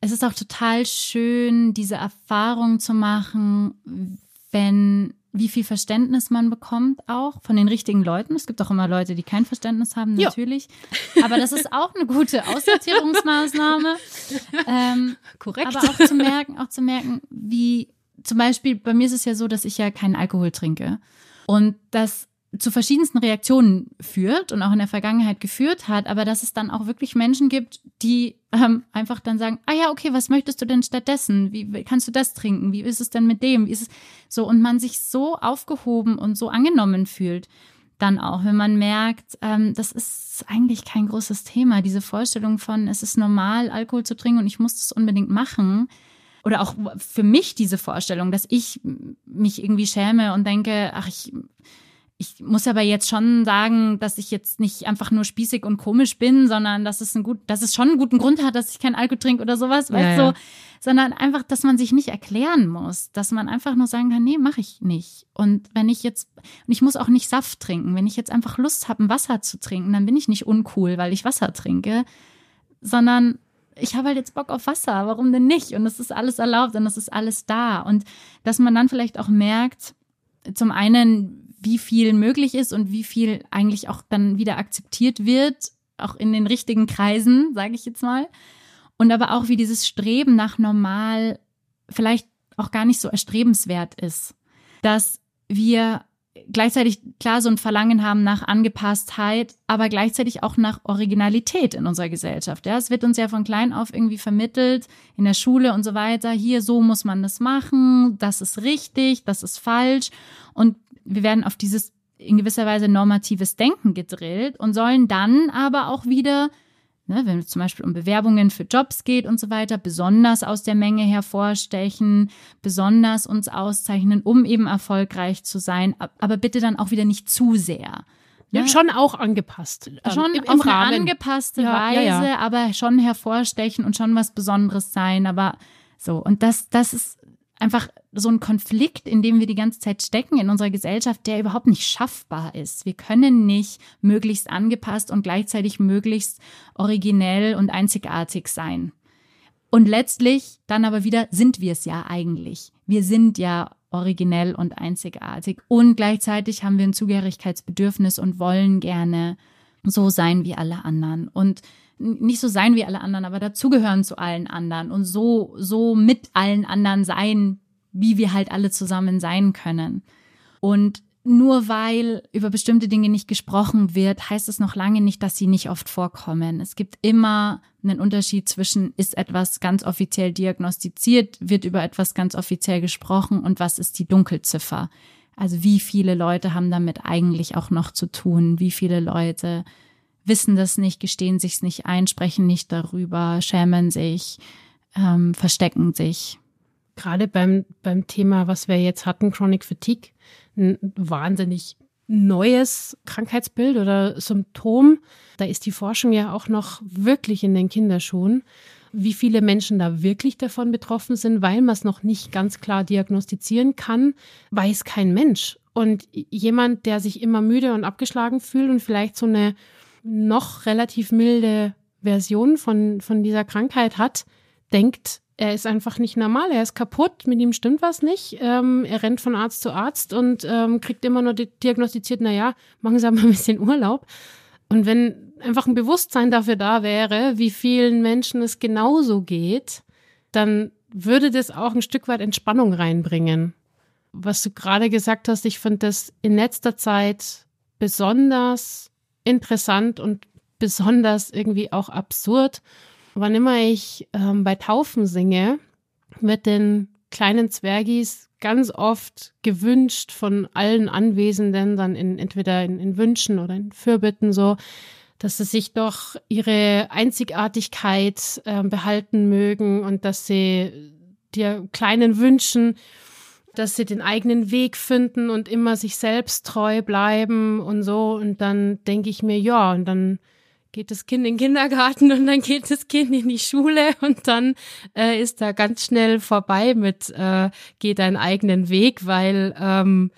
A: Es ist auch total schön, diese Erfahrung zu machen, wenn wie viel Verständnis man bekommt auch von den richtigen Leuten. Es gibt auch immer Leute, die kein Verständnis haben, natürlich. Jo. Aber das ist auch eine gute Aussortierungsmaßnahme. (laughs) ähm, Korrekt. Aber auch zu merken, auch zu merken, wie zum Beispiel bei mir ist es ja so, dass ich ja keinen Alkohol trinke und das zu verschiedensten Reaktionen führt und auch in der Vergangenheit geführt hat, aber dass es dann auch wirklich Menschen gibt, die ähm, einfach dann sagen, ah ja, okay, was möchtest du denn stattdessen? Wie, kannst du das trinken? Wie ist es denn mit dem? Wie ist es so? Und man sich so aufgehoben und so angenommen fühlt, dann auch, wenn man merkt, ähm, das ist eigentlich kein großes Thema, diese Vorstellung von, es ist normal, Alkohol zu trinken und ich muss das unbedingt machen. Oder auch für mich diese Vorstellung, dass ich mich irgendwie schäme und denke, ach, ich ich muss aber jetzt schon sagen, dass ich jetzt nicht einfach nur spießig und komisch bin, sondern dass es ein gut, dass es schon einen guten Grund hat, dass ich kein Alkohol trinke oder sowas, ja, weißt du, ja. sondern einfach, dass man sich nicht erklären muss, dass man einfach nur sagen kann, nee, mache ich nicht. Und wenn ich jetzt, und ich muss auch nicht Saft trinken, wenn ich jetzt einfach Lust habe, ein Wasser zu trinken, dann bin ich nicht uncool, weil ich Wasser trinke, sondern ich habe halt jetzt Bock auf Wasser, warum denn nicht? Und es ist alles erlaubt und es ist alles da. Und dass man dann vielleicht auch merkt, zum einen, wie viel möglich ist und wie viel eigentlich auch dann wieder akzeptiert wird, auch in den richtigen Kreisen, sage ich jetzt mal. Und aber auch, wie dieses Streben nach normal vielleicht auch gar nicht so erstrebenswert ist. Dass wir gleichzeitig klar so ein Verlangen haben nach Angepasstheit, aber gleichzeitig auch nach Originalität in unserer Gesellschaft. Ja, es wird uns ja von klein auf irgendwie vermittelt in der Schule und so weiter. Hier so muss man das machen, das ist richtig, das ist falsch und wir werden auf dieses in gewisser Weise normatives Denken gedrillt und sollen dann aber auch wieder ne, wenn es zum Beispiel um Bewerbungen für Jobs geht und so weiter, besonders aus der Menge hervorstechen, besonders uns auszeichnen, um eben erfolgreich zu sein, aber bitte dann auch wieder nicht zu sehr.
B: Ne? Schon auch angepasst.
A: Ähm, schon im, im auf Rahmen. eine angepasste ja, Weise, ja, ja. aber schon hervorstechen und schon was Besonderes sein. Aber so, und das, das ist einfach so ein Konflikt, in dem wir die ganze Zeit stecken in unserer Gesellschaft, der überhaupt nicht schaffbar ist. Wir können nicht möglichst angepasst und gleichzeitig möglichst originell und einzigartig sein. Und letztlich dann aber wieder sind wir es ja eigentlich. Wir sind ja originell und einzigartig. Und gleichzeitig haben wir ein Zugehörigkeitsbedürfnis und wollen gerne so sein wie alle anderen. Und nicht so sein wie alle anderen, aber dazugehören zu allen anderen und so, so mit allen anderen sein, wie wir halt alle zusammen sein können. Und nur weil über bestimmte Dinge nicht gesprochen wird, heißt es noch lange nicht, dass sie nicht oft vorkommen. Es gibt immer einen Unterschied zwischen, ist etwas ganz offiziell diagnostiziert, wird über etwas ganz offiziell gesprochen und was ist die Dunkelziffer. Also wie viele Leute haben damit eigentlich auch noch zu tun? Wie viele Leute wissen das nicht, gestehen sich's nicht ein, sprechen nicht darüber, schämen sich, ähm, verstecken sich.
B: Gerade beim, beim Thema, was wir jetzt hatten, Chronic Fatigue, ein wahnsinnig neues Krankheitsbild oder Symptom. Da ist die Forschung ja auch noch wirklich in den Kinderschuhen. Wie viele Menschen da wirklich davon betroffen sind, weil man es noch nicht ganz klar diagnostizieren kann, weiß kein Mensch. Und jemand, der sich immer müde und abgeschlagen fühlt und vielleicht so eine noch relativ milde Version von, von dieser Krankheit hat, denkt, er ist einfach nicht normal, er ist kaputt, mit ihm stimmt was nicht. Ähm, er rennt von Arzt zu Arzt und ähm, kriegt immer nur diagnostiziert, naja, machen Sie aber ein bisschen Urlaub. Und wenn einfach ein Bewusstsein dafür da wäre, wie vielen Menschen es genauso geht, dann würde das auch ein Stück weit Entspannung reinbringen. Was du gerade gesagt hast, ich finde das in letzter Zeit besonders interessant und besonders irgendwie auch absurd. Wann immer ich ähm, bei Taufen singe, wird den kleinen Zwergis ganz oft gewünscht von allen Anwesenden, dann in, entweder in, in Wünschen oder in Fürbitten so, dass sie sich doch ihre Einzigartigkeit äh, behalten mögen und dass sie dir kleinen Wünschen dass sie den eigenen Weg finden und immer sich selbst treu bleiben und so. Und dann denke ich mir, ja, und dann geht das Kind in den Kindergarten und dann geht das Kind in die Schule und dann äh, ist da ganz schnell vorbei mit äh, geht deinen eigenen Weg, weil ähm,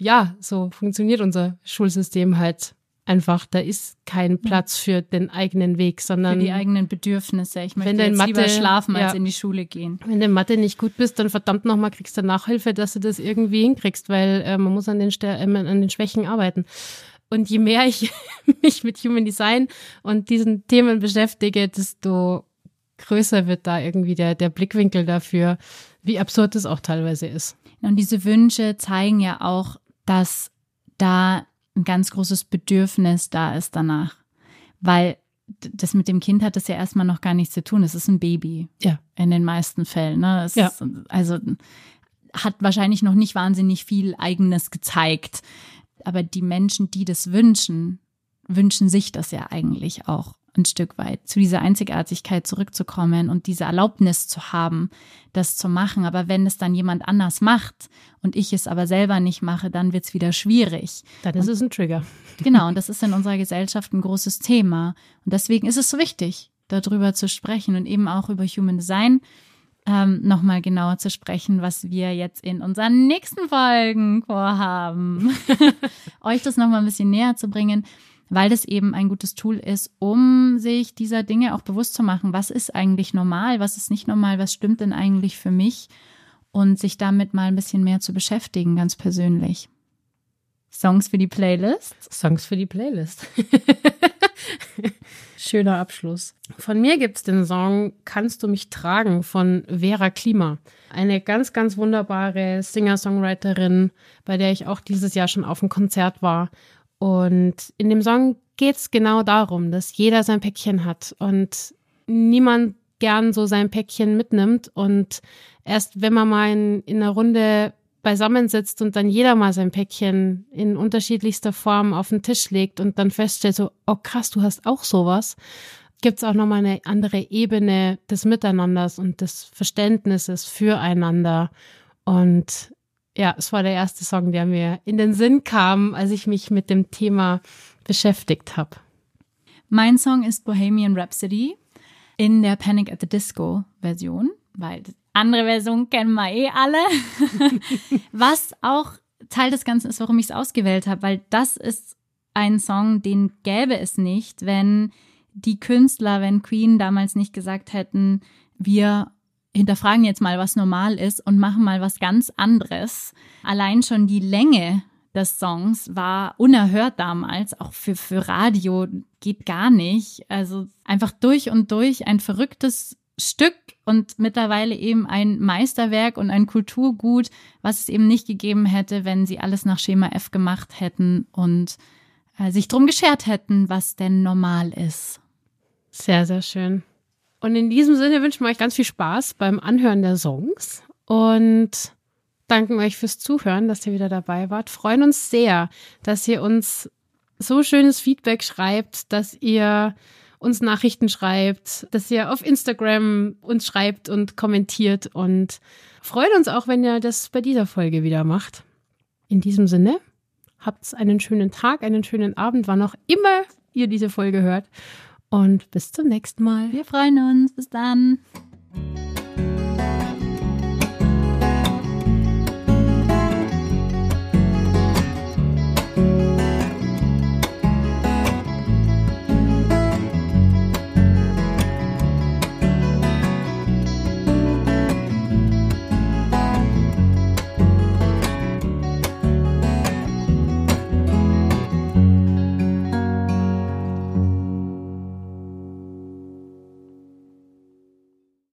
B: ja, so funktioniert unser Schulsystem halt einfach, da ist kein Platz für den eigenen Weg, sondern
A: für die eigenen Bedürfnisse. Ich möchte wenn jetzt Mathe, lieber schlafen, als ja, in die Schule gehen.
B: Wenn du in Mathe nicht gut bist, dann verdammt nochmal kriegst du Nachhilfe, dass du das irgendwie hinkriegst, weil äh, man muss an den, äh, an den Schwächen arbeiten. Und je mehr ich (laughs) mich mit Human Design und diesen Themen beschäftige, desto größer wird da irgendwie der, der Blickwinkel dafür, wie absurd es auch teilweise ist.
A: Und diese Wünsche zeigen ja auch, dass da ein ganz großes Bedürfnis da ist danach. Weil das mit dem Kind hat das ja erstmal noch gar nichts zu tun. Es ist ein Baby.
B: Ja.
A: In den meisten Fällen. Ne? Es
B: ja.
A: Ist, also hat wahrscheinlich noch nicht wahnsinnig viel Eigenes gezeigt. Aber die Menschen, die das wünschen, wünschen sich das ja eigentlich auch ein Stück weit, zu dieser Einzigartigkeit zurückzukommen und diese Erlaubnis zu haben, das zu machen. Aber wenn es dann jemand anders macht und ich es aber selber nicht mache, dann wird es wieder schwierig.
B: Dann ist es ein Trigger. (laughs)
A: Genau, und das ist in unserer Gesellschaft ein großes Thema. Und deswegen ist es so wichtig, darüber zu sprechen und eben auch über Human Design ähm, nochmal genauer zu sprechen, was wir jetzt in unseren nächsten Folgen vorhaben. (laughs) Euch das nochmal ein bisschen näher zu bringen weil das eben ein gutes Tool ist, um sich dieser Dinge auch bewusst zu machen. Was ist eigentlich normal? Was ist nicht normal? Was stimmt denn eigentlich für mich? Und sich damit mal ein bisschen mehr zu beschäftigen, ganz persönlich. Songs für die Playlist?
B: Songs für die Playlist. (laughs) Schöner Abschluss. Von mir gibt es den Song Kannst du mich tragen von Vera Klima. Eine ganz, ganz wunderbare Singer-Songwriterin, bei der ich auch dieses Jahr schon auf dem Konzert war. Und in dem Song geht es genau darum, dass jeder sein Päckchen hat und niemand gern so sein Päckchen mitnimmt. Und erst wenn man mal in, in einer Runde beisammensitzt und dann jeder mal sein Päckchen in unterschiedlichster Form auf den Tisch legt und dann feststellt, so, oh krass, du hast auch sowas, gibt es auch nochmal eine andere Ebene des Miteinanders und des Verständnisses füreinander. Und ja, es war der erste Song, der mir in den Sinn kam, als ich mich mit dem Thema beschäftigt habe.
A: Mein Song ist Bohemian Rhapsody in der Panic at the Disco Version, weil andere Version kennen wir eh alle. (laughs) Was auch Teil des Ganzen ist, warum ich es ausgewählt habe, weil das ist ein Song, den gäbe es nicht, wenn die Künstler, wenn Queen damals nicht gesagt hätten, wir hinterfragen jetzt mal, was normal ist und machen mal was ganz anderes. Allein schon die Länge des Songs war unerhört damals, auch für, für Radio geht gar nicht. Also einfach durch und durch ein verrücktes Stück und mittlerweile eben ein Meisterwerk und ein Kulturgut, was es eben nicht gegeben hätte, wenn sie alles nach Schema F gemacht hätten und äh, sich drum geschert hätten, was denn normal ist.
B: Sehr, sehr schön. Und in diesem Sinne wünschen wir euch ganz viel Spaß beim Anhören der Songs und danken euch fürs Zuhören, dass ihr wieder dabei wart. Freuen uns sehr, dass ihr uns so schönes Feedback schreibt, dass ihr uns Nachrichten schreibt, dass ihr auf Instagram uns schreibt und kommentiert und freuen uns auch, wenn ihr das bei dieser Folge wieder macht. In diesem Sinne, habt einen schönen Tag, einen schönen Abend, wann auch immer ihr diese Folge hört und bis zum nächsten Mal.
A: Wir freuen uns. Bis dann.